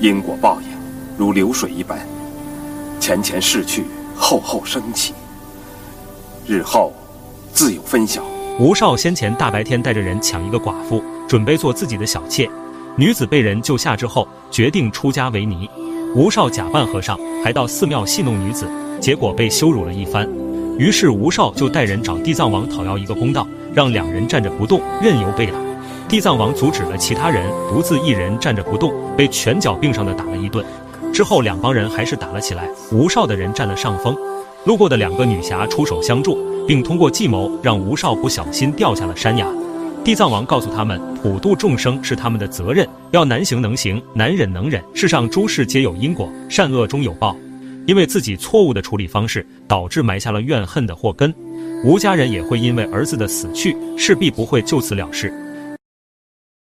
因果报应如流水一般，前前逝去，后后升起，日后自有分晓。吴少先前大白天带着人抢一个寡妇，准备做自己的小妾。女子被人救下之后，决定出家为尼。吴少假扮和尚，还到寺庙戏弄女子，结果被羞辱了一番。于是吴少就带人找地藏王讨要一个公道，让两人站着不动，任由被打。地藏王阻止了其他人，独自一人站着不动，被拳脚并上的打了一顿。之后两帮人还是打了起来，吴少的人占了上风。路过的两个女侠出手相助，并通过计谋让吴少不小心掉下了山崖。地藏王告诉他们，普度众生是他们的责任，要难行能行，难忍能忍。世上诸事皆有因果，善恶终有报。因为自己错误的处理方式，导致埋下了怨恨的祸根。吴家人也会因为儿子的死去，势必不会就此了事。